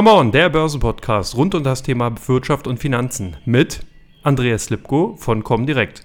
Come on, der Börsenpodcast rund um das Thema Wirtschaft und Finanzen mit Andreas Lipko von Comdirect.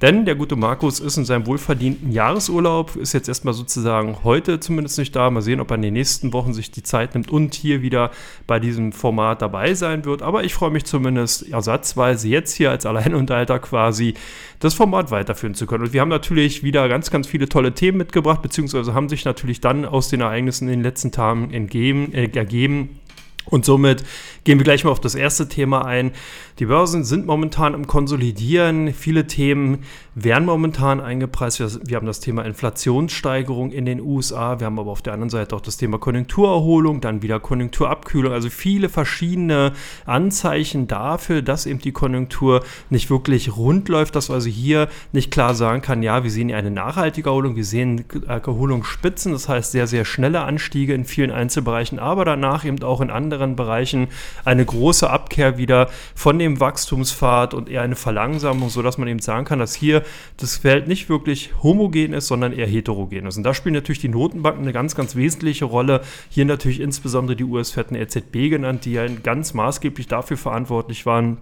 Denn der gute Markus ist in seinem wohlverdienten Jahresurlaub, ist jetzt erstmal sozusagen heute zumindest nicht da. Mal sehen, ob er in den nächsten Wochen sich die Zeit nimmt und hier wieder bei diesem Format dabei sein wird. Aber ich freue mich zumindest ersatzweise jetzt hier als Alleinunterhalter quasi das Format weiterführen zu können. Und wir haben natürlich wieder ganz, ganz viele tolle Themen mitgebracht, beziehungsweise haben sich natürlich dann aus den Ereignissen in den letzten Tagen entgeben, äh, ergeben und somit gehen wir gleich mal auf das erste Thema ein. Die Börsen sind momentan im Konsolidieren. Viele Themen werden momentan eingepreist. Wir haben das Thema Inflationssteigerung in den USA. Wir haben aber auf der anderen Seite auch das Thema Konjunkturerholung, dann wieder Konjunkturabkühlung. Also viele verschiedene Anzeichen dafür, dass eben die Konjunktur nicht wirklich rund läuft, dass also hier nicht klar sagen kann, ja, wir sehen eine nachhaltige Erholung, wir sehen Erholungsspitzen, das heißt sehr, sehr schnelle Anstiege in vielen Einzelbereichen, aber danach eben auch in anderen Bereichen eine große Abkehr wieder von dem Wachstumspfad und eher eine Verlangsamung, sodass man eben sagen kann, dass hier das Feld nicht wirklich homogen ist, sondern eher heterogen ist. Und da spielen natürlich die Notenbanken eine ganz, ganz wesentliche Rolle. Hier natürlich insbesondere die US-Fed und EZB genannt, die ja ganz maßgeblich dafür verantwortlich waren,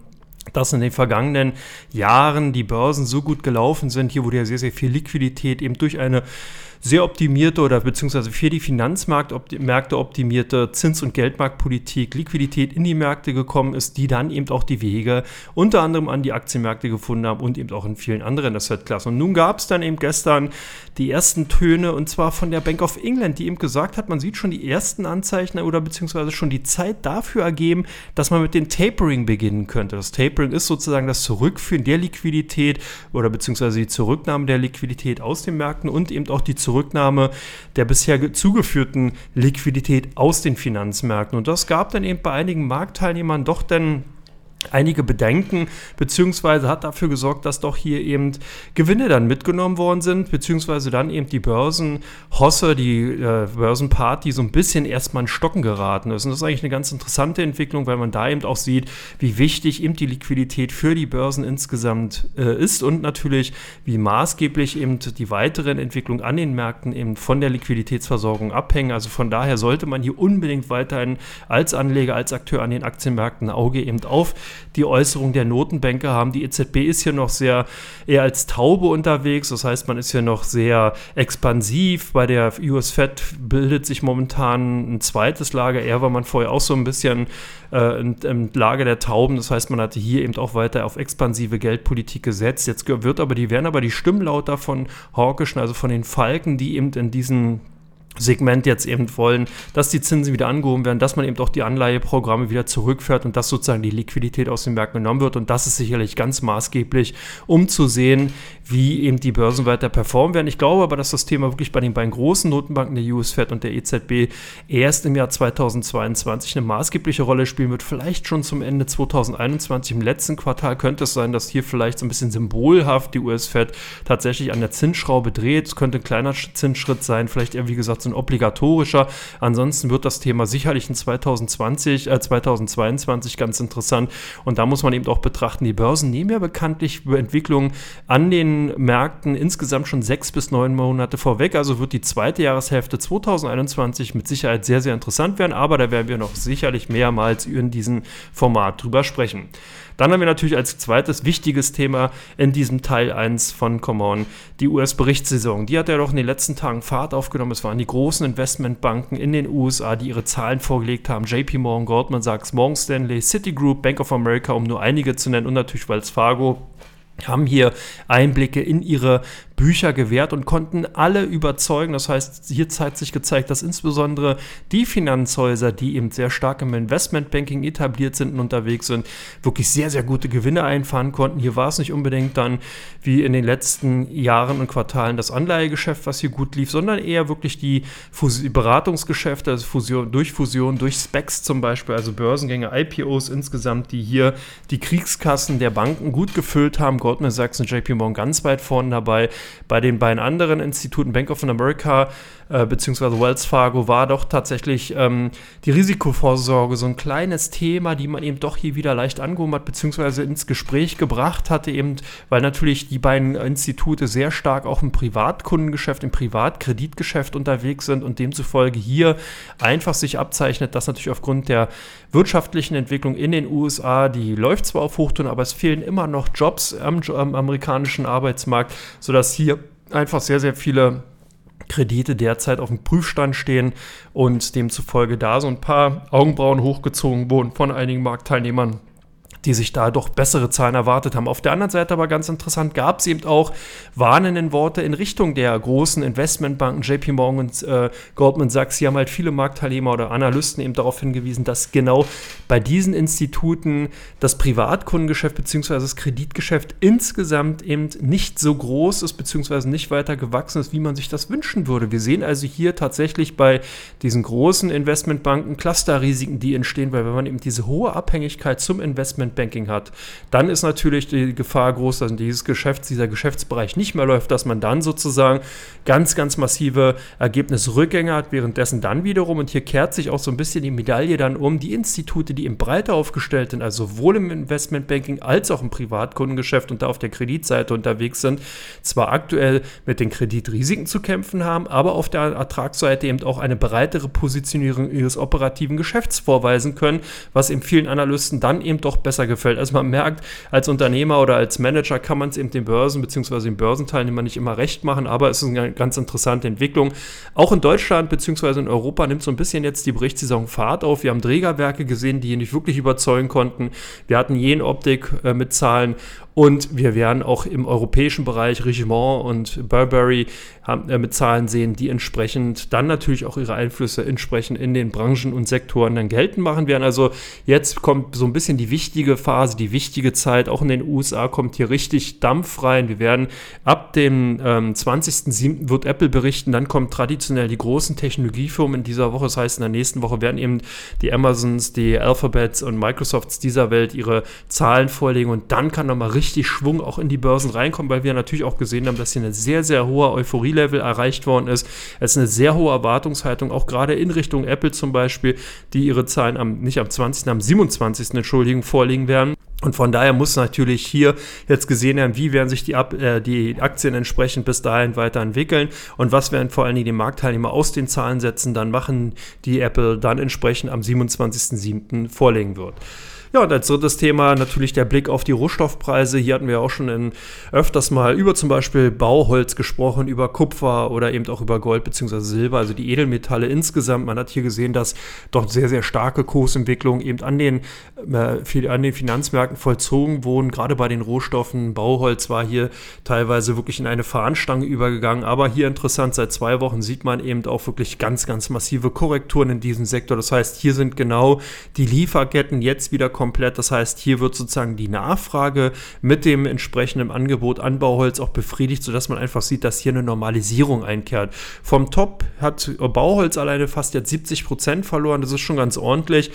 dass in den vergangenen Jahren die Börsen so gut gelaufen sind. Hier wurde ja sehr, sehr viel Liquidität eben durch eine sehr optimierte oder beziehungsweise für die Finanzmärkte optimierte Zins- und Geldmarktpolitik Liquidität in die Märkte gekommen ist, die dann eben auch die Wege unter anderem an die Aktienmärkte gefunden haben und eben auch in vielen anderen Assetklassen. Und nun gab es dann eben gestern die ersten Töne und zwar von der Bank of England, die eben gesagt hat, man sieht schon die ersten Anzeichen oder beziehungsweise schon die Zeit dafür ergeben, dass man mit dem Tapering beginnen könnte. Das Tapering ist sozusagen das Zurückführen der Liquidität oder beziehungsweise die Zurücknahme der Liquidität aus den Märkten und eben auch die Zurücknahme der bisher zugeführten Liquidität aus den Finanzmärkten. Und das gab dann eben bei einigen Marktteilnehmern doch dann einige Bedenken, beziehungsweise hat dafür gesorgt, dass doch hier eben Gewinne dann mitgenommen worden sind, beziehungsweise dann eben die Börsenhosse, die äh, Börsenparty so ein bisschen erstmal in Stocken geraten ist. Und das ist eigentlich eine ganz interessante Entwicklung, weil man da eben auch sieht, wie wichtig eben die Liquidität für die Börsen insgesamt äh, ist und natürlich, wie maßgeblich eben die weiteren Entwicklungen an den Märkten eben von der Liquiditätsversorgung abhängen. Also von daher sollte man hier unbedingt weiterhin als Anleger, als Akteur an den Aktienmärkten ein Auge eben auf die Äußerung der Notenbanker haben. Die EZB ist hier noch sehr eher als Taube unterwegs. Das heißt, man ist hier noch sehr expansiv. Bei der US Fed bildet sich momentan ein zweites Lager. Eher war man vorher auch so ein bisschen äh, im Lager der Tauben. Das heißt, man hatte hier eben auch weiter auf expansive Geldpolitik gesetzt. Jetzt wird aber, die werden aber die Stimmen lauter von Hawkischen, also von den Falken, die eben in diesen Segment jetzt eben wollen, dass die Zinsen wieder angehoben werden, dass man eben auch die Anleiheprogramme wieder zurückfährt und dass sozusagen die Liquidität aus den Märkten genommen wird. Und das ist sicherlich ganz maßgeblich, um zu sehen, wie eben die Börsen weiter performen werden. Ich glaube aber, dass das Thema wirklich bei den beiden großen Notenbanken, der US Fed und der EZB, erst im Jahr 2022 eine maßgebliche Rolle spielen wird. Vielleicht schon zum Ende 2021, im letzten Quartal könnte es sein, dass hier vielleicht so ein bisschen symbolhaft die US Fed tatsächlich an der Zinsschraube dreht. Es könnte ein kleiner Zinsschritt sein, vielleicht eher, wie gesagt, so ein obligatorischer. Ansonsten wird das Thema sicherlich in 2020, äh, 2022 ganz interessant. Und da muss man eben auch betrachten, die Börsen nehmen ja bekanntlich Entwicklungen an den Märkten insgesamt schon sechs bis neun Monate vorweg. Also wird die zweite Jahreshälfte 2021 mit Sicherheit sehr, sehr interessant werden. Aber da werden wir noch sicherlich mehrmals in diesem Format drüber sprechen. Dann haben wir natürlich als zweites wichtiges Thema in diesem Teil 1 von Common die US-Berichtssaison. Die hat ja doch in den letzten Tagen Fahrt aufgenommen. Es waren die großen Investmentbanken in den USA, die ihre Zahlen vorgelegt haben. JP Morgan, Goldman Sachs, Morgan Stanley, Citigroup, Bank of America, um nur einige zu nennen und natürlich Wells Fargo haben hier Einblicke in ihre Bücher gewährt und konnten alle überzeugen. Das heißt, hier hat sich gezeigt, dass insbesondere die Finanzhäuser, die eben sehr stark im Investmentbanking etabliert sind und unterwegs sind, wirklich sehr, sehr gute Gewinne einfahren konnten. Hier war es nicht unbedingt dann wie in den letzten Jahren und Quartalen das Anleihegeschäft, was hier gut lief, sondern eher wirklich die Fus Beratungsgeschäfte, also Fusion, durch Fusion, durch Specs zum Beispiel, also Börsengänge, IPOs insgesamt, die hier die Kriegskassen der Banken gut gefüllt haben. Goldman Sachs und JP Morgan ganz weit vorne dabei. Bei den beiden anderen Instituten, Bank of America, äh, beziehungsweise Wells Fargo war doch tatsächlich ähm, die Risikovorsorge so ein kleines Thema, die man eben doch hier wieder leicht angehoben hat, beziehungsweise ins Gespräch gebracht hatte, eben, weil natürlich die beiden Institute sehr stark auch im Privatkundengeschäft, im Privatkreditgeschäft unterwegs sind und demzufolge hier einfach sich abzeichnet, dass natürlich aufgrund der wirtschaftlichen Entwicklung in den USA, die läuft zwar auf Hochtouren, aber es fehlen immer noch Jobs am, am amerikanischen Arbeitsmarkt, sodass hier einfach sehr, sehr viele Kredite derzeit auf dem Prüfstand stehen und demzufolge da so ein paar Augenbrauen hochgezogen wurden von einigen Marktteilnehmern die sich da doch bessere Zahlen erwartet haben. Auf der anderen Seite aber ganz interessant gab es eben auch warnenden Worte in Richtung der großen Investmentbanken, JP Morgan und äh, Goldman Sachs. Hier haben halt viele Marktteilnehmer oder Analysten eben darauf hingewiesen, dass genau bei diesen Instituten das Privatkundengeschäft bzw. das Kreditgeschäft insgesamt eben nicht so groß ist bzw. nicht weiter gewachsen ist, wie man sich das wünschen würde. Wir sehen also hier tatsächlich bei diesen großen Investmentbanken Clusterrisiken, die entstehen, weil wenn man eben diese hohe Abhängigkeit zum Investment Investmentbanking hat, dann ist natürlich die Gefahr groß, dass dieses Geschäft, dieser Geschäftsbereich nicht mehr läuft, dass man dann sozusagen ganz, ganz massive Ergebnisrückgänge hat, währenddessen dann wiederum, und hier kehrt sich auch so ein bisschen die Medaille dann um, die Institute, die im breiter aufgestellt sind, also sowohl im Investmentbanking als auch im Privatkundengeschäft und da auf der Kreditseite unterwegs sind, zwar aktuell mit den Kreditrisiken zu kämpfen haben, aber auf der Ertragsseite eben auch eine breitere Positionierung ihres operativen Geschäfts vorweisen können, was eben vielen Analysten dann eben doch besser besser gefällt. Also man merkt, als Unternehmer oder als Manager kann man es eben den Börsen bzw. den Börsenteilnehmern nicht immer recht machen, aber es ist eine ganz interessante Entwicklung. Auch in Deutschland bzw. in Europa nimmt so ein bisschen jetzt die Berichtssaison Fahrt auf. Wir haben Trägerwerke gesehen, die nicht wirklich überzeugen konnten. Wir hatten Jen Optik äh, mit Zahlen und wir werden auch im europäischen Bereich Richemont und Burberry haben, äh, mit Zahlen sehen, die entsprechend dann natürlich auch ihre Einflüsse entsprechend in den Branchen und Sektoren dann geltend machen werden. Also jetzt kommt so ein bisschen die wichtige Phase, die wichtige Zeit. Auch in den USA kommt hier richtig Dampf rein. Wir werden ab dem ähm, 20.07. wird Apple berichten, dann kommen traditionell die großen Technologiefirmen in dieser Woche. Das heißt, in der nächsten Woche werden eben die Amazons, die Alphabets und Microsofts dieser Welt ihre Zahlen vorlegen und dann kann nochmal richtig richtig Schwung auch in die Börsen reinkommen, weil wir natürlich auch gesehen haben, dass hier eine sehr, sehr hohe Euphorie-Level erreicht worden ist. Es ist eine sehr hohe Erwartungshaltung, auch gerade in Richtung Apple zum Beispiel, die ihre Zahlen am, nicht am 20., am 27. Entschuldigung, vorlegen werden. Und von daher muss natürlich hier jetzt gesehen werden, wie werden sich die, Ab äh, die Aktien entsprechend bis dahin weiterentwickeln und was werden vor allen Dingen die Marktteilnehmer aus den Zahlensätzen dann machen, die Apple dann entsprechend am 27.07. vorlegen wird. Ja, und als drittes Thema natürlich der Blick auf die Rohstoffpreise. Hier hatten wir auch schon in, öfters mal über zum Beispiel Bauholz gesprochen, über Kupfer oder eben auch über Gold bzw. Silber, also die Edelmetalle insgesamt. Man hat hier gesehen, dass doch sehr, sehr starke Kursentwicklungen eben an den, äh, an den Finanzmärkten vollzogen wurden. Gerade bei den Rohstoffen. Bauholz war hier teilweise wirklich in eine Fahnenstange übergegangen. Aber hier interessant, seit zwei Wochen sieht man eben auch wirklich ganz, ganz massive Korrekturen in diesem Sektor. Das heißt, hier sind genau die Lieferketten jetzt wieder komplett. Das heißt, hier wird sozusagen die Nachfrage mit dem entsprechenden Angebot an Bauholz auch befriedigt, sodass man einfach sieht, dass hier eine Normalisierung einkehrt. Vom Top hat Bauholz alleine fast jetzt 70 Prozent verloren. Das ist schon ganz ordentlich.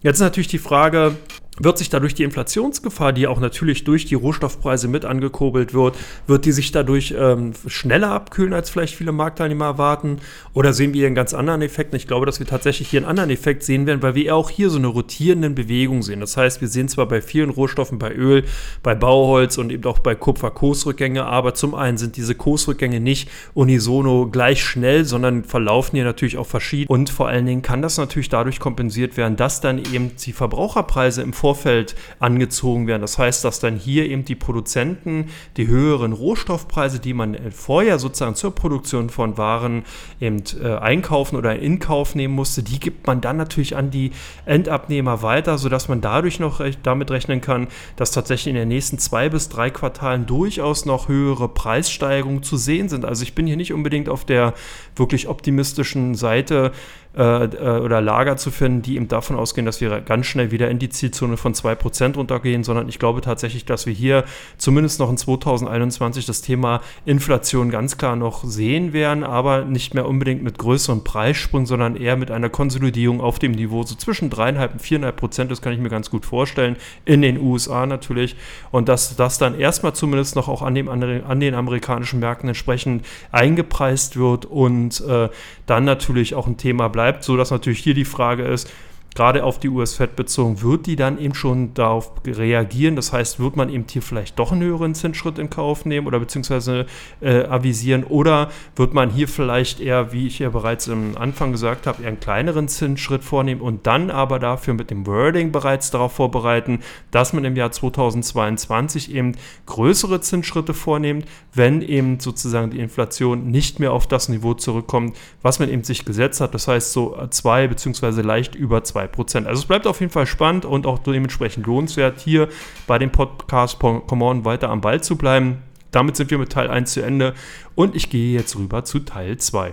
Jetzt ist natürlich die Frage, wird sich dadurch die Inflationsgefahr, die auch natürlich durch die Rohstoffpreise mit angekurbelt wird, wird die sich dadurch ähm, schneller abkühlen, als vielleicht viele Marktteilnehmer erwarten? Oder sehen wir hier einen ganz anderen Effekt? Und ich glaube, dass wir tatsächlich hier einen anderen Effekt sehen werden, weil wir auch hier so eine rotierende Bewegung sehen. Das heißt, wir sehen zwar bei vielen Rohstoffen, bei Öl, bei Bauholz und eben auch bei Kupfer Kursrückgänge, aber zum einen sind diese Kursrückgänge nicht unisono gleich schnell, sondern verlaufen hier natürlich auch verschieden. Und vor allen Dingen kann das natürlich dadurch kompensiert werden, dass dann eben die Verbraucherpreise im Vor Vorfeld angezogen werden. Das heißt, dass dann hier eben die Produzenten die höheren Rohstoffpreise, die man vorher sozusagen zur Produktion von Waren eben äh, einkaufen oder in Kauf nehmen musste, die gibt man dann natürlich an die Endabnehmer weiter, sodass man dadurch noch recht, damit rechnen kann, dass tatsächlich in den nächsten zwei bis drei Quartalen durchaus noch höhere Preissteigerungen zu sehen sind. Also ich bin hier nicht unbedingt auf der wirklich optimistischen Seite äh, äh, oder Lager zu finden, die eben davon ausgehen, dass wir ganz schnell wieder in die Zielzone von 2% runtergehen, sondern ich glaube tatsächlich, dass wir hier zumindest noch in 2021 das Thema Inflation ganz klar noch sehen werden, aber nicht mehr unbedingt mit größeren Preissprung, sondern eher mit einer Konsolidierung auf dem Niveau so zwischen 3,5 und 4,5 Prozent, das kann ich mir ganz gut vorstellen, in den USA natürlich. Und dass das dann erstmal zumindest noch auch an, dem, an den amerikanischen Märkten entsprechend eingepreist wird und äh, dann natürlich auch ein Thema bleibt, sodass natürlich hier die Frage ist, gerade auf die US-Fed bezogen, wird die dann eben schon darauf reagieren? Das heißt, wird man eben hier vielleicht doch einen höheren Zinsschritt in Kauf nehmen oder beziehungsweise äh, avisieren? Oder wird man hier vielleicht eher, wie ich ja bereits am Anfang gesagt habe, eher einen kleineren Zinsschritt vornehmen und dann aber dafür mit dem Wording bereits darauf vorbereiten, dass man im Jahr 2022 eben größere Zinsschritte vornimmt, wenn eben sozusagen die Inflation nicht mehr auf das Niveau zurückkommt, was man eben sich gesetzt hat. Das heißt so zwei beziehungsweise leicht über zwei Prozent. Also es bleibt auf jeden Fall spannend und auch dementsprechend lohnenswert, hier bei dem Podcast Come On weiter am Ball zu bleiben. Damit sind wir mit Teil 1 zu Ende und ich gehe jetzt rüber zu Teil 2.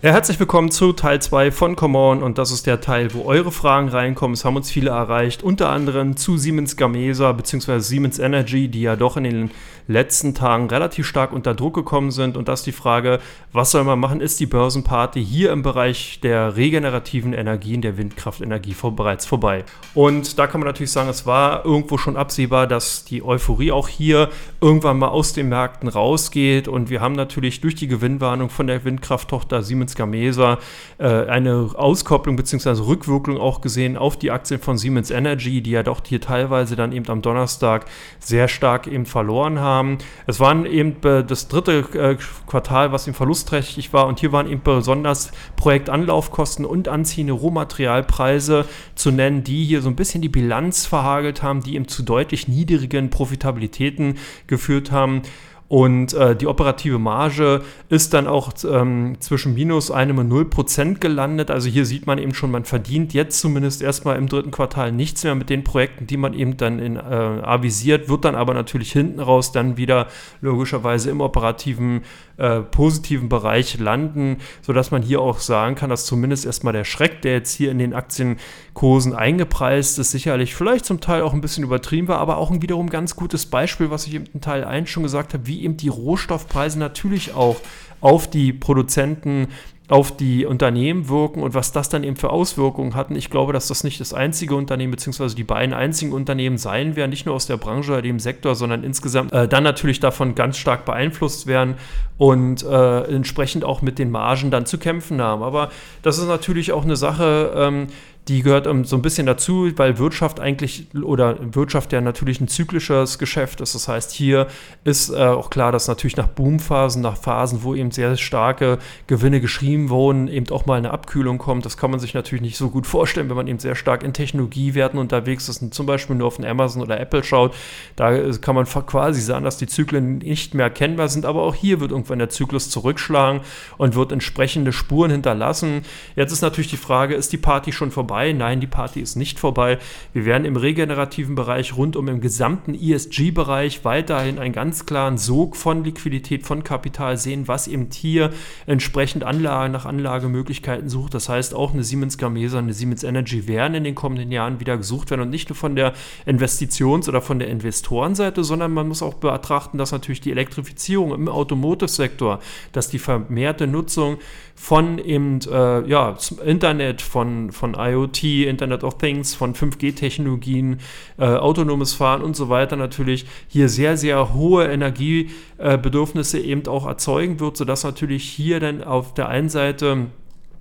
Ja, herzlich willkommen zu Teil 2 von Come On und das ist der Teil, wo eure Fragen reinkommen. Es haben uns viele erreicht, unter anderem zu Siemens Gamesa bzw. Siemens Energy, die ja doch in den letzten Tagen relativ stark unter Druck gekommen sind. Und das ist die Frage, was soll man machen? Ist die Börsenparty hier im Bereich der regenerativen Energien, der Windkraftenergie vor, bereits vorbei? Und da kann man natürlich sagen, es war irgendwo schon absehbar, dass die Euphorie auch hier irgendwann mal aus den Märkten rausgeht. Und wir haben natürlich durch die Gewinnwarnung von der Windkrafttochter Siemens Gamesa äh, eine Auskopplung bzw. Rückwirkung auch gesehen auf die Aktien von Siemens Energy, die ja doch hier teilweise dann eben am Donnerstag sehr stark eben verloren haben haben. Es waren eben äh, das dritte äh, Quartal, was im verlustträchtig war und hier waren eben besonders Projektanlaufkosten und anziehende Rohmaterialpreise zu nennen, die hier so ein bisschen die Bilanz verhagelt haben, die eben zu deutlich niedrigen Profitabilitäten geführt haben. Und äh, die operative Marge ist dann auch ähm, zwischen minus einem und null Prozent gelandet. Also hier sieht man eben schon, man verdient jetzt zumindest erstmal im dritten Quartal nichts mehr mit den Projekten, die man eben dann in, äh, avisiert, wird dann aber natürlich hinten raus dann wieder logischerweise im operativen äh, positiven Bereich landen, sodass man hier auch sagen kann, dass zumindest erstmal der Schreck, der jetzt hier in den Aktienkursen eingepreist ist, sicherlich vielleicht zum Teil auch ein bisschen übertrieben war, aber auch ein wiederum ganz gutes Beispiel, was ich im Teil 1 schon gesagt habe, wie eben die Rohstoffpreise natürlich auch auf die Produzenten auf die Unternehmen wirken und was das dann eben für Auswirkungen hatten. Ich glaube, dass das nicht das einzige Unternehmen beziehungsweise die beiden einzigen Unternehmen sein werden, nicht nur aus der Branche oder dem Sektor, sondern insgesamt äh, dann natürlich davon ganz stark beeinflusst werden und äh, entsprechend auch mit den Margen dann zu kämpfen haben. Aber das ist natürlich auch eine Sache, ähm, die gehört um, so ein bisschen dazu, weil Wirtschaft eigentlich oder Wirtschaft ja natürlich ein zyklisches Geschäft ist. Das heißt, hier ist äh, auch klar, dass natürlich nach Boomphasen, nach Phasen, wo eben sehr starke Gewinne geschrieben wurden, eben auch mal eine Abkühlung kommt. Das kann man sich natürlich nicht so gut vorstellen, wenn man eben sehr stark in Technologiewerten unterwegs ist und zum Beispiel nur auf den Amazon oder Apple schaut. Da äh, kann man quasi sagen, dass die Zyklen nicht mehr erkennbar sind, aber auch hier wird irgendwann der Zyklus zurückschlagen und wird entsprechende Spuren hinterlassen. Jetzt ist natürlich die Frage, ist die Party schon vorbei? Vorbei. Nein, die Party ist nicht vorbei. Wir werden im regenerativen Bereich rund um im gesamten ESG-Bereich weiterhin einen ganz klaren Sog von Liquidität, von Kapital sehen, was eben hier entsprechend Anlage nach Anlagemöglichkeiten sucht. Das heißt, auch eine Siemens Gamesa, eine Siemens Energy werden in den kommenden Jahren wieder gesucht werden und nicht nur von der Investitions- oder von der Investorenseite, sondern man muss auch betrachten, dass natürlich die Elektrifizierung im Automotive-Sektor, dass die vermehrte Nutzung von eben, äh, ja, Internet, von, von IoT, Internet of Things, von 5G-Technologien, äh, autonomes Fahren und so weiter natürlich hier sehr, sehr hohe Energiebedürfnisse eben auch erzeugen wird, sodass natürlich hier dann auf der einen Seite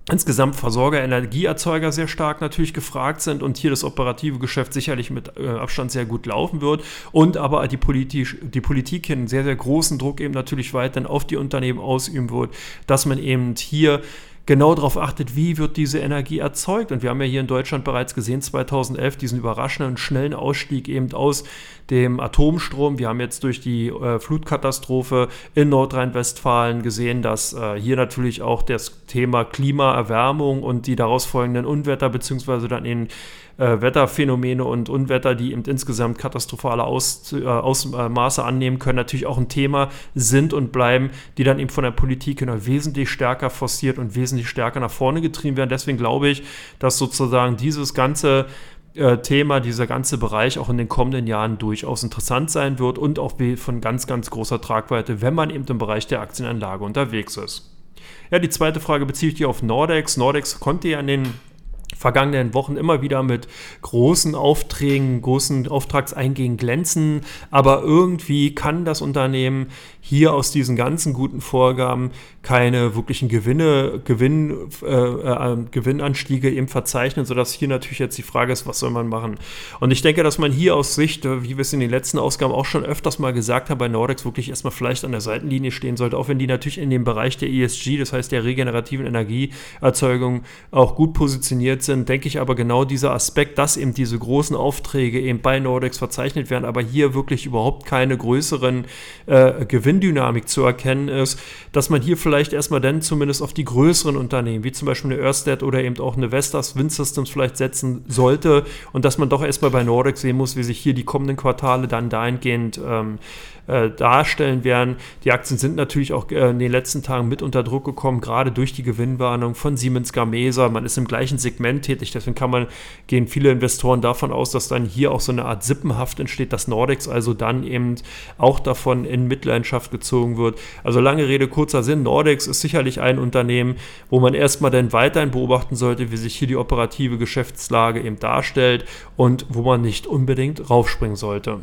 insgesamt Versorger, Energieerzeuger sehr stark natürlich gefragt sind und hier das operative Geschäft sicherlich mit äh, Abstand sehr gut laufen wird und aber die, politisch, die Politik hier einen sehr, sehr großen Druck eben natürlich weiterhin auf die Unternehmen ausüben wird, dass man eben hier genau darauf achtet, wie wird diese Energie erzeugt. Und wir haben ja hier in Deutschland bereits gesehen, 2011, diesen überraschenden, schnellen Ausstieg eben aus dem Atomstrom. Wir haben jetzt durch die äh, Flutkatastrophe in Nordrhein-Westfalen gesehen, dass äh, hier natürlich auch das Thema Klimaerwärmung und die daraus folgenden Unwetter beziehungsweise dann in äh, Wetterphänomene und Unwetter, die eben insgesamt katastrophale Aus, äh, Ausmaße annehmen können, natürlich auch ein Thema sind und bleiben, die dann eben von der Politik immer wesentlich stärker forciert und wesentlich stärker nach vorne getrieben werden. Deswegen glaube ich, dass sozusagen dieses ganze äh, Thema, dieser ganze Bereich auch in den kommenden Jahren durchaus interessant sein wird und auch von ganz, ganz großer Tragweite, wenn man eben im Bereich der Aktienanlage unterwegs ist. Ja, die zweite Frage bezieht sich auf Nordex. Nordex konnte ja in den vergangenen Wochen immer wieder mit großen Aufträgen, großen Auftragseingängen glänzen, aber irgendwie kann das Unternehmen hier aus diesen ganzen guten Vorgaben keine wirklichen Gewinne, Gewinn, äh, äh, Gewinnanstiege eben verzeichnen, sodass hier natürlich jetzt die Frage ist, was soll man machen? Und ich denke, dass man hier aus Sicht, äh, wie wir es in den letzten Ausgaben auch schon öfters mal gesagt haben, bei Nordex wirklich erstmal vielleicht an der Seitenlinie stehen sollte, auch wenn die natürlich in dem Bereich der ESG, das heißt der regenerativen Energieerzeugung, auch gut positioniert sind, denke ich aber genau dieser Aspekt, dass eben diese großen Aufträge eben bei Nordex verzeichnet werden, aber hier wirklich überhaupt keine größeren äh, Gewinndynamik zu erkennen ist, dass man hier vielleicht vielleicht erstmal dann zumindest auf die größeren Unternehmen, wie zum Beispiel eine Ørsted oder eben auch eine Vestas Wind Systems vielleicht setzen sollte und dass man doch erstmal bei Nordic sehen muss, wie sich hier die kommenden Quartale dann dahingehend ähm, äh, darstellen werden. Die Aktien sind natürlich auch äh, in den letzten Tagen mit unter Druck gekommen, gerade durch die Gewinnwarnung von Siemens Gamesa. Man ist im gleichen Segment tätig, deswegen kann man, gehen viele Investoren davon aus, dass dann hier auch so eine Art Sippenhaft entsteht, dass Nordex also dann eben auch davon in Mitleidenschaft gezogen wird. Also lange Rede, kurzer Sinn, Nordex ist sicherlich ein Unternehmen, wo man erstmal dann weiterhin beobachten sollte, wie sich hier die operative Geschäftslage eben darstellt und wo man nicht unbedingt raufspringen sollte.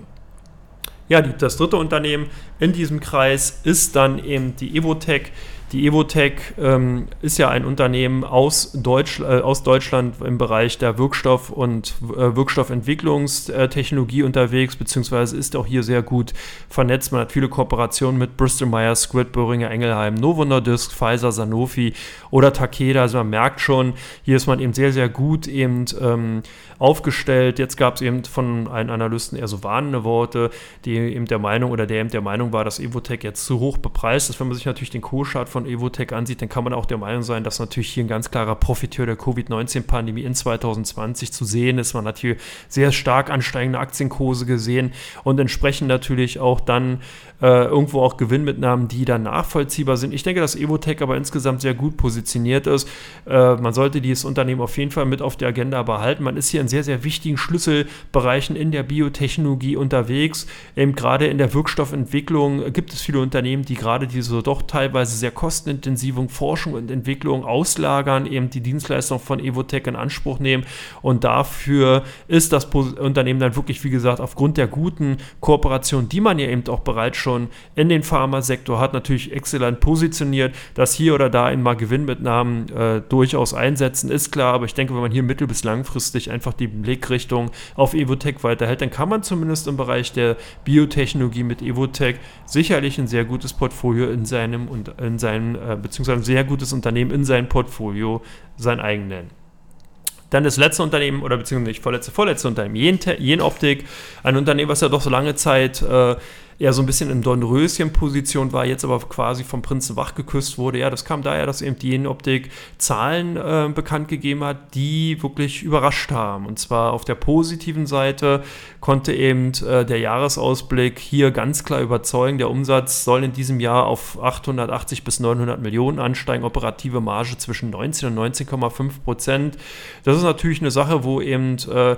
Ja, die, das dritte Unternehmen in diesem Kreis ist dann eben die Evotech. Die Evotech ähm, ist ja ein Unternehmen aus, Deutsch, äh, aus Deutschland im Bereich der Wirkstoff- und äh, Wirkstoffentwicklungstechnologie unterwegs, beziehungsweise ist auch hier sehr gut vernetzt. Man hat viele Kooperationen mit Bristol Myers, Squibb, Böhringer Engelheim, Novo Nordisk, Pfizer, Sanofi oder Takeda. Also man merkt schon, hier ist man eben sehr, sehr gut eben ähm, aufgestellt. Jetzt gab es eben von einem Analysten eher so warnende Worte, die eben der Meinung oder der eben der Meinung war, dass Evotech jetzt zu hoch bepreist ist. Wenn man sich natürlich den Co-Chart von Evotech ansieht, dann kann man auch der Meinung sein, dass natürlich hier ein ganz klarer Profiteur der Covid-19-Pandemie in 2020 zu sehen ist. Man hat hier sehr stark ansteigende Aktienkurse gesehen und entsprechend natürlich auch dann äh, irgendwo auch Gewinnmitnahmen, die dann nachvollziehbar sind. Ich denke, dass Evotech aber insgesamt sehr gut positioniert ist. Äh, man sollte dieses Unternehmen auf jeden Fall mit auf der Agenda behalten. Man ist hier in sehr, sehr wichtigen Schlüsselbereichen in der Biotechnologie unterwegs. Eben gerade in der Wirkstoffentwicklung gibt es viele Unternehmen, die gerade diese doch teilweise sehr kostenintensiven Forschung und Entwicklung auslagern, eben die Dienstleistung von Evotech in Anspruch nehmen. Und dafür ist das Unternehmen dann wirklich, wie gesagt, aufgrund der guten Kooperation, die man ja eben auch bereits schon in den Pharmasektor hat, natürlich exzellent positioniert. Dass hier oder da in mal Gewinnmitnahmen äh, durchaus einsetzen, ist klar. Aber ich denke, wenn man hier mittel- bis langfristig einfach die Blickrichtung auf Evotech weiterhält, dann kann man zumindest im Bereich der Biotechnologie mit Evotech sicherlich ein sehr gutes Portfolio in seinem und in seinem, äh, beziehungsweise ein sehr gutes Unternehmen in seinem Portfolio sein eigen nennen. Dann das letzte Unternehmen, oder beziehungsweise nicht vorletzte, vorletzte Unternehmen, Jen Optik, ein Unternehmen, was ja doch so lange Zeit äh, eher so ein bisschen in Dornröschen-Position war, jetzt aber quasi vom Prinzen wach geküsst wurde. Ja, das kam daher, dass eben die Jenoptik Zahlen äh, bekannt gegeben hat, die wirklich überrascht haben. Und zwar auf der positiven Seite konnte eben äh, der Jahresausblick hier ganz klar überzeugen, der Umsatz soll in diesem Jahr auf 880 bis 900 Millionen ansteigen, operative Marge zwischen 19 und 19,5 Prozent. Das ist natürlich eine Sache, wo eben äh,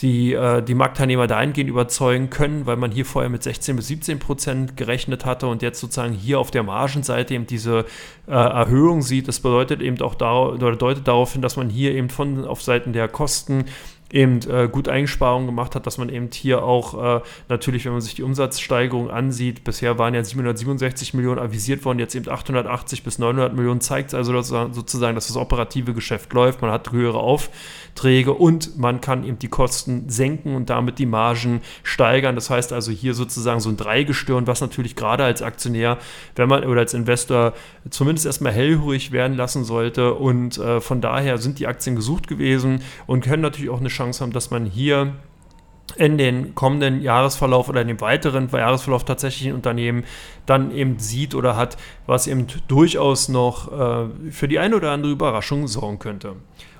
die, äh, die Marktteilnehmer dahingehend überzeugen können, weil man hier vorher mit 16 bis 17 Prozent gerechnet hatte und jetzt sozusagen hier auf der Margenseite eben diese äh, Erhöhung sieht. Das bedeutet eben auch oder deutet darauf hin, dass man hier eben von auf Seiten der Kosten eben äh, gut Einsparungen gemacht hat, dass man eben hier auch äh, natürlich, wenn man sich die Umsatzsteigerung ansieht, bisher waren ja 767 Millionen avisiert worden, jetzt eben 880 bis 900 Millionen, zeigt also dass, sozusagen, dass das operative Geschäft läuft, man hat höhere Aufträge und man kann eben die Kosten senken und damit die Margen steigern. Das heißt also hier sozusagen so ein Dreigestirn, was natürlich gerade als Aktionär, wenn man oder als Investor zumindest erstmal hellhörig werden lassen sollte und äh, von daher sind die Aktien gesucht gewesen und können natürlich auch eine Chance Chance haben, dass man hier in den kommenden Jahresverlauf oder in dem weiteren Jahresverlauf tatsächlich ein Unternehmen dann eben sieht oder hat, was eben durchaus noch äh, für die eine oder andere Überraschung sorgen könnte.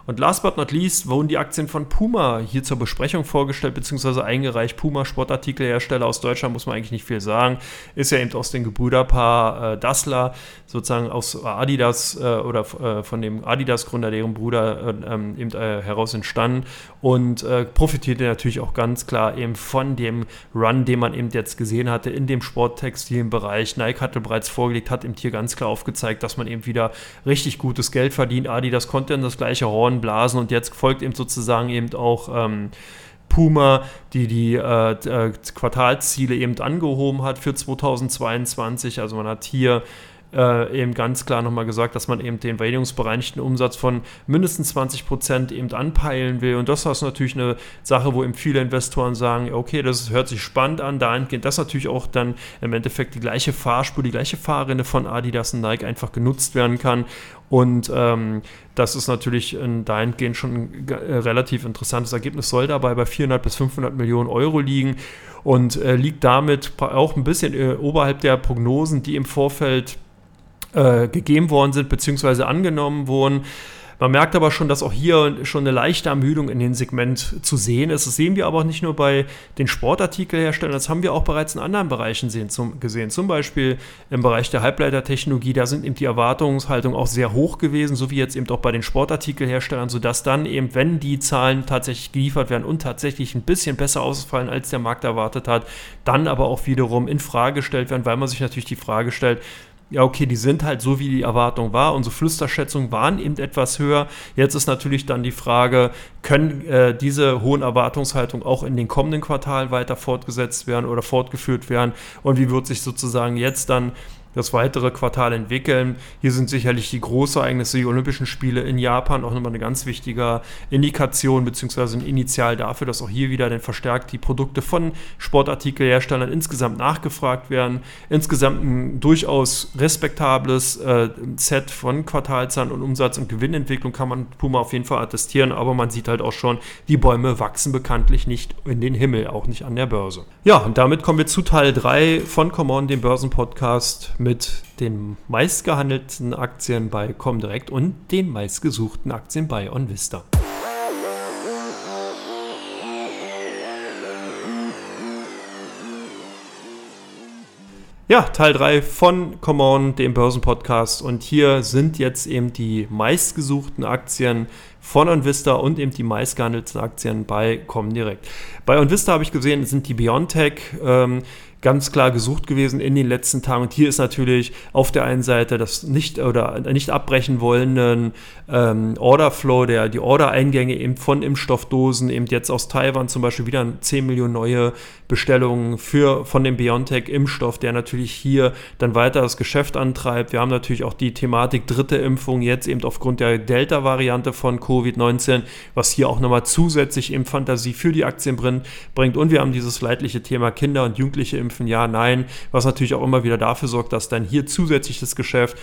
Und last but not least wurden die Aktien von Puma hier zur Besprechung vorgestellt bzw. eingereicht. Puma, Sportartikelhersteller aus Deutschland, muss man eigentlich nicht viel sagen. Ist ja eben aus dem Gebrüderpaar äh, Dassler, sozusagen aus Adidas äh, oder äh, von dem Adidas-Gründer, deren Bruder äh, ähm, eben äh, heraus entstanden und äh, profitierte natürlich auch ganz klar eben von dem Run, den man eben jetzt gesehen hatte in dem Sporttextilien-Bereich. Nike hatte bereits vorgelegt, hat eben hier ganz klar aufgezeigt, dass man eben wieder richtig gutes Geld verdient. Adidas konnte in das gleiche Horn Horn blasen und jetzt folgt eben sozusagen eben auch ähm, Puma, die die äh, äh, Quartalsziele eben angehoben hat für 2022. Also man hat hier äh, eben ganz klar nochmal gesagt, dass man eben den währungsbereinigten Umsatz von mindestens 20 Prozent eben anpeilen will. Und das ist natürlich eine Sache, wo eben viele Investoren sagen, okay, das hört sich spannend an, dahingehend, dass natürlich auch dann im Endeffekt die gleiche Fahrspur, die gleiche Fahrrinne von Adidas und Nike einfach genutzt werden kann. Und ähm, das ist natürlich in dahingehend schon ein äh, relativ interessantes Ergebnis, soll dabei bei 400 bis 500 Millionen Euro liegen und äh, liegt damit auch ein bisschen äh, oberhalb der Prognosen, die im Vorfeld äh, gegeben worden sind, beziehungsweise angenommen wurden. Man merkt aber schon, dass auch hier schon eine leichte Ermüdung in dem Segment zu sehen ist. Das sehen wir aber auch nicht nur bei den Sportartikelherstellern, das haben wir auch bereits in anderen Bereichen sehen, zum, gesehen. Zum Beispiel im Bereich der Halbleitertechnologie, da sind eben die Erwartungshaltungen auch sehr hoch gewesen, so wie jetzt eben auch bei den Sportartikelherstellern, sodass dann eben, wenn die Zahlen tatsächlich geliefert werden und tatsächlich ein bisschen besser ausfallen, als der Markt erwartet hat, dann aber auch wiederum in Frage gestellt werden, weil man sich natürlich die Frage stellt, ja, okay, die sind halt so, wie die Erwartung war. Unsere Flüsterschätzungen waren eben etwas höher. Jetzt ist natürlich dann die Frage, können äh, diese hohen Erwartungshaltungen auch in den kommenden Quartalen weiter fortgesetzt werden oder fortgeführt werden? Und wie wird sich sozusagen jetzt dann das weitere Quartal entwickeln. Hier sind sicherlich die Großereignisse, die Olympischen Spiele in Japan auch nochmal eine ganz wichtige Indikation bzw. ein Initial dafür, dass auch hier wieder dann verstärkt die Produkte von Sportartikelherstellern insgesamt nachgefragt werden. Insgesamt ein durchaus respektables äh, Set von Quartalzahlen und Umsatz- und Gewinnentwicklung kann man Puma auf jeden Fall attestieren, aber man sieht halt auch schon, die Bäume wachsen bekanntlich nicht in den Himmel, auch nicht an der Börse. Ja, und damit kommen wir zu Teil 3 von Common, dem Börsenpodcast mit den meistgehandelten Aktien bei Comdirect und den meistgesuchten Aktien bei OnVista. Ja, Teil 3 von Come On, dem Börsenpodcast. Und hier sind jetzt eben die meistgesuchten Aktien von OnVista und eben die meistgehandelten Aktien bei Comdirect. Bei OnVista habe ich gesehen, sind die Biontech. Ähm, ganz klar gesucht gewesen in den letzten Tagen. Und hier ist natürlich auf der einen Seite das nicht oder nicht abbrechen wollenden ähm, Orderflow, der die Ordereingänge eben von Impfstoffdosen, eben jetzt aus Taiwan zum Beispiel wieder 10 Millionen neue Bestellungen für, von dem BioNTech-Impfstoff, der natürlich hier dann weiter das Geschäft antreibt. Wir haben natürlich auch die Thematik dritte Impfung jetzt eben aufgrund der Delta-Variante von Covid-19, was hier auch nochmal zusätzlich eben Fantasie für die Aktien bringt. Und wir haben dieses leidliche Thema Kinder und Jugendliche Impfung impfen, ja, nein, was natürlich auch immer wieder dafür sorgt, dass dann hier zusätzlich das Geschäft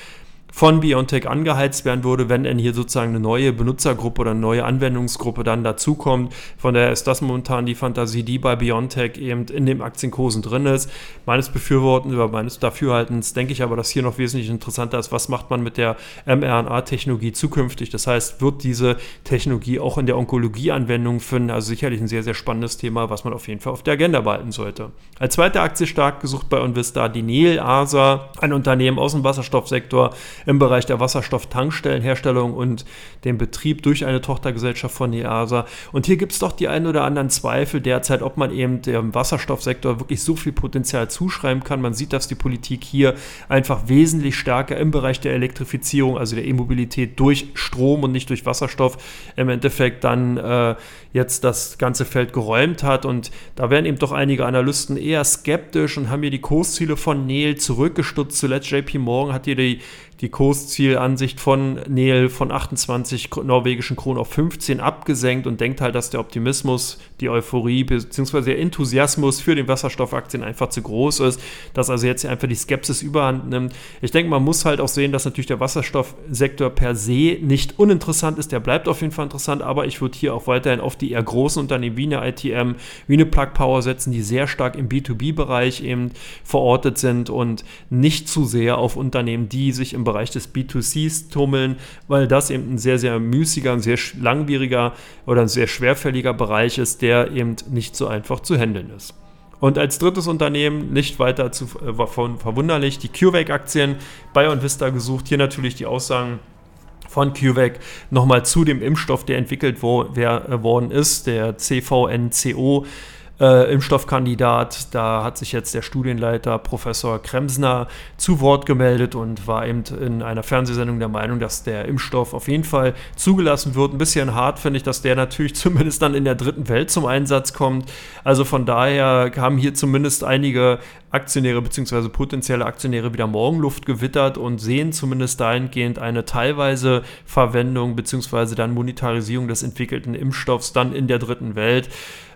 von BioNTech angeheizt werden würde, wenn denn hier sozusagen eine neue Benutzergruppe oder eine neue Anwendungsgruppe dann dazukommt. Von daher ist das momentan die Fantasie, die bei BioNTech eben in den Aktienkursen drin ist. Meines Befürworten oder meines Dafürhaltens denke ich aber, dass hier noch wesentlich interessanter ist, was macht man mit der mRNA-Technologie zukünftig. Das heißt, wird diese Technologie auch in der Onkologie-Anwendung finden? Also sicherlich ein sehr, sehr spannendes Thema, was man auf jeden Fall auf der Agenda behalten sollte. Als zweite Aktie stark gesucht bei Onvista die Nel ASA, ein Unternehmen aus dem Wasserstoffsektor, im Bereich der Wasserstofftankstellenherstellung und dem Betrieb durch eine Tochtergesellschaft von EASA. Und hier gibt es doch die ein oder anderen Zweifel derzeit, ob man eben dem Wasserstoffsektor wirklich so viel Potenzial zuschreiben kann. Man sieht, dass die Politik hier einfach wesentlich stärker im Bereich der Elektrifizierung, also der E-Mobilität durch Strom und nicht durch Wasserstoff im Endeffekt dann äh, jetzt das ganze Feld geräumt hat. Und da werden eben doch einige Analysten eher skeptisch und haben hier die Kursziele von Nel zurückgestutzt. Zuletzt JP Morgan hat hier die die Kurszielansicht von Neil von 28 norwegischen Kronen auf 15 abgesenkt und denkt halt, dass der Optimismus, die Euphorie bzw. der Enthusiasmus für den Wasserstoffaktien einfach zu groß ist, dass also jetzt einfach die Skepsis überhand nimmt. Ich denke, man muss halt auch sehen, dass natürlich der Wasserstoffsektor per se nicht uninteressant ist, der bleibt auf jeden Fall interessant, aber ich würde hier auch weiterhin auf die eher großen Unternehmen wie eine ITM, wie eine Plug Power setzen, die sehr stark im B2B-Bereich eben verortet sind und nicht zu sehr auf Unternehmen, die sich im Bereich des B2Cs tummeln, weil das eben ein sehr, sehr müßiger, ein sehr langwieriger oder ein sehr schwerfälliger Bereich ist, der eben nicht so einfach zu handeln ist. Und als drittes Unternehmen, nicht weiter zu, äh, von verwunderlich, die CureVac-Aktien, und Vista gesucht. Hier natürlich die Aussagen von CureVac nochmal zu dem Impfstoff, der entwickelt wo, wer, äh, worden ist, der CVNCO äh, Impfstoffkandidat. Da hat sich jetzt der Studienleiter Professor Kremsner zu Wort gemeldet und war eben in einer Fernsehsendung der Meinung, dass der Impfstoff auf jeden Fall zugelassen wird. Ein bisschen hart finde ich, dass der natürlich zumindest dann in der dritten Welt zum Einsatz kommt. Also von daher haben hier zumindest einige Aktionäre bzw. potenzielle Aktionäre wieder Morgenluft gewittert und sehen zumindest dahingehend eine teilweise Verwendung bzw. dann Monetarisierung des entwickelten Impfstoffs dann in der dritten Welt.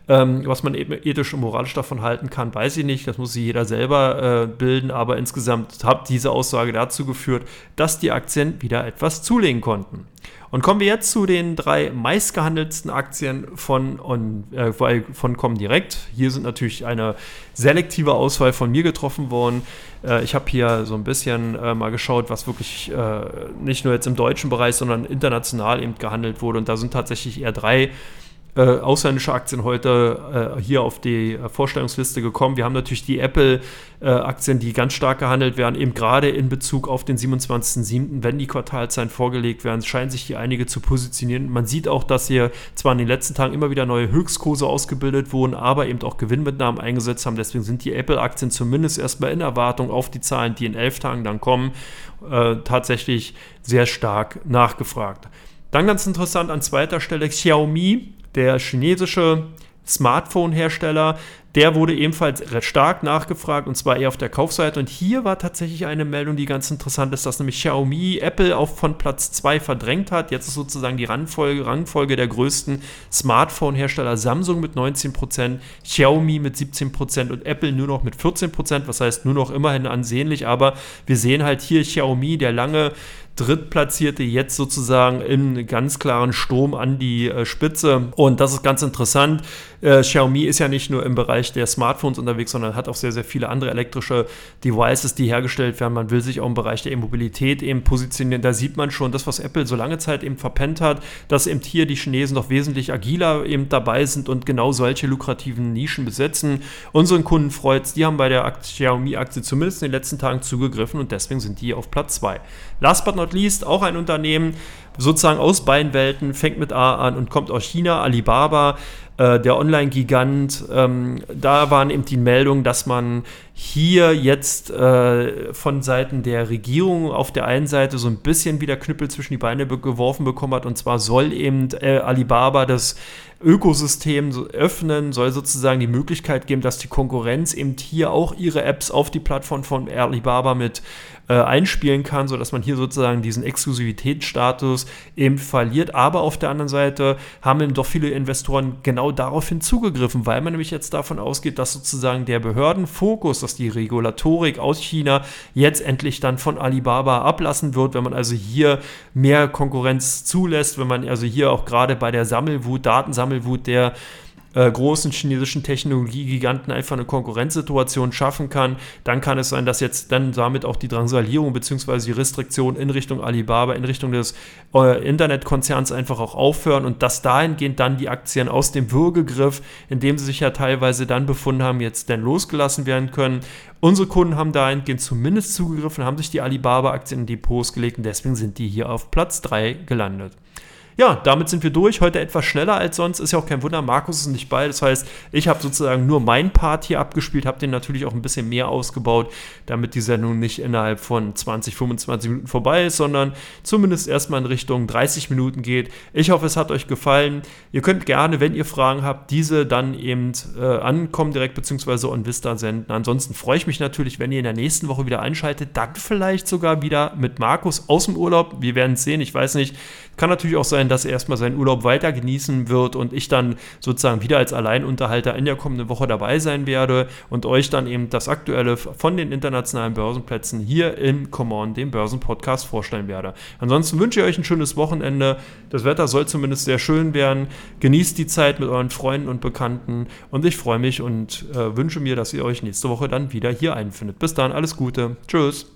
Ähm, was man eben ethisch und moralisch davon halten kann, weiß ich nicht. Das muss sich jeder selber äh, bilden. Aber insgesamt hat diese Aussage dazu geführt, dass die Aktien wieder etwas zulegen konnten. Und kommen wir jetzt zu den drei meistgehandelten Aktien von, on, äh, von Comdirect. Hier sind natürlich eine selektive Auswahl von mir getroffen worden. Äh, ich habe hier so ein bisschen äh, mal geschaut, was wirklich äh, nicht nur jetzt im deutschen Bereich, sondern international eben gehandelt wurde. Und da sind tatsächlich eher drei äh, ausländische Aktien heute äh, hier auf die äh, Vorstellungsliste gekommen. Wir haben natürlich die Apple-Aktien, äh, die ganz stark gehandelt werden, eben gerade in Bezug auf den 27.07., wenn die Quartalzahlen vorgelegt werden, scheinen sich hier einige zu positionieren. Man sieht auch, dass hier zwar in den letzten Tagen immer wieder neue Höchstkurse ausgebildet wurden, aber eben auch Gewinnmitnahmen eingesetzt haben. Deswegen sind die Apple-Aktien zumindest erstmal in Erwartung auf die Zahlen, die in elf Tagen dann kommen, äh, tatsächlich sehr stark nachgefragt. Dann ganz interessant an zweiter Stelle Xiaomi der chinesische Smartphone-Hersteller, der wurde ebenfalls stark nachgefragt und zwar eher auf der Kaufseite. Und hier war tatsächlich eine Meldung, die ganz interessant ist, dass nämlich Xiaomi Apple auch von Platz 2 verdrängt hat. Jetzt ist sozusagen die Rangfolge, Rangfolge der größten Smartphone-Hersteller Samsung mit 19%, Xiaomi mit 17% und Apple nur noch mit 14%, was heißt nur noch immerhin ansehnlich. Aber wir sehen halt hier Xiaomi, der lange Drittplatzierte jetzt sozusagen im ganz klaren Sturm an die äh, Spitze. Und das ist ganz interessant. Äh, Xiaomi ist ja nicht nur im Bereich der Smartphones unterwegs, sondern hat auch sehr, sehr viele andere elektrische Devices, die hergestellt werden. Man will sich auch im Bereich der E-Mobilität eben positionieren. Da sieht man schon das, was Apple so lange Zeit eben verpennt hat, dass eben hier die Chinesen noch wesentlich agiler eben dabei sind und genau solche lukrativen Nischen besetzen. Unseren Kunden freut es, die haben bei der Xiaomi-Aktie zumindest in den letzten Tagen zugegriffen und deswegen sind die auf Platz 2. Last but not least, auch ein Unternehmen, sozusagen aus beiden Welten, fängt mit A an und kommt aus China, Alibaba, äh, der Online-Gigant. Ähm, da waren eben die Meldungen, dass man hier jetzt äh, von Seiten der Regierung auf der einen Seite so ein bisschen wieder Knüppel zwischen die Beine geworfen bekommen hat. Und zwar soll eben äh, Alibaba das Ökosystem öffnen, soll sozusagen die Möglichkeit geben, dass die Konkurrenz eben hier auch ihre Apps auf die Plattform von Alibaba mit äh, einspielen kann, sodass man hier sozusagen diesen Exklusivitätsstatus eben verliert. Aber auf der anderen Seite haben eben doch viele Investoren genau daraufhin zugegriffen, weil man nämlich jetzt davon ausgeht, dass sozusagen der Behördenfokus, dass die Regulatorik aus China jetzt endlich dann von Alibaba ablassen wird, wenn man also hier mehr Konkurrenz zulässt, wenn man also hier auch gerade bei der Sammelwut, Datensammelwut der äh, großen chinesischen Technologiegiganten einfach eine Konkurrenzsituation schaffen kann, dann kann es sein, dass jetzt dann damit auch die Drangsalierung bzw. die Restriktion in Richtung Alibaba, in Richtung des äh, Internetkonzerns einfach auch aufhören und dass dahingehend dann die Aktien aus dem Würgegriff, in dem sie sich ja teilweise dann befunden haben, jetzt dann losgelassen werden können. Unsere Kunden haben dahingehend zumindest zugegriffen, haben sich die Alibaba-Aktien in Depots gelegt und deswegen sind die hier auf Platz 3 gelandet. Ja, damit sind wir durch. Heute etwas schneller als sonst. Ist ja auch kein Wunder. Markus ist nicht bei. Das heißt, ich habe sozusagen nur meinen Part hier abgespielt, habe den natürlich auch ein bisschen mehr ausgebaut, damit die Sendung nicht innerhalb von 20, 25 Minuten vorbei ist, sondern zumindest erstmal in Richtung 30 Minuten geht. Ich hoffe, es hat euch gefallen. Ihr könnt gerne, wenn ihr Fragen habt, diese dann eben äh, ankommen direkt beziehungsweise on Vista senden. Ansonsten freue ich mich natürlich, wenn ihr in der nächsten Woche wieder einschaltet. Dann vielleicht sogar wieder mit Markus aus dem Urlaub. Wir werden es sehen. Ich weiß nicht. Kann natürlich auch sein, dass er erstmal seinen Urlaub weiter genießen wird und ich dann sozusagen wieder als Alleinunterhalter in der kommenden Woche dabei sein werde und euch dann eben das Aktuelle von den internationalen Börsenplätzen hier in Common, dem Börsenpodcast, vorstellen werde. Ansonsten wünsche ich euch ein schönes Wochenende. Das Wetter soll zumindest sehr schön werden. Genießt die Zeit mit euren Freunden und Bekannten und ich freue mich und äh, wünsche mir, dass ihr euch nächste Woche dann wieder hier einfindet. Bis dann, alles Gute. Tschüss.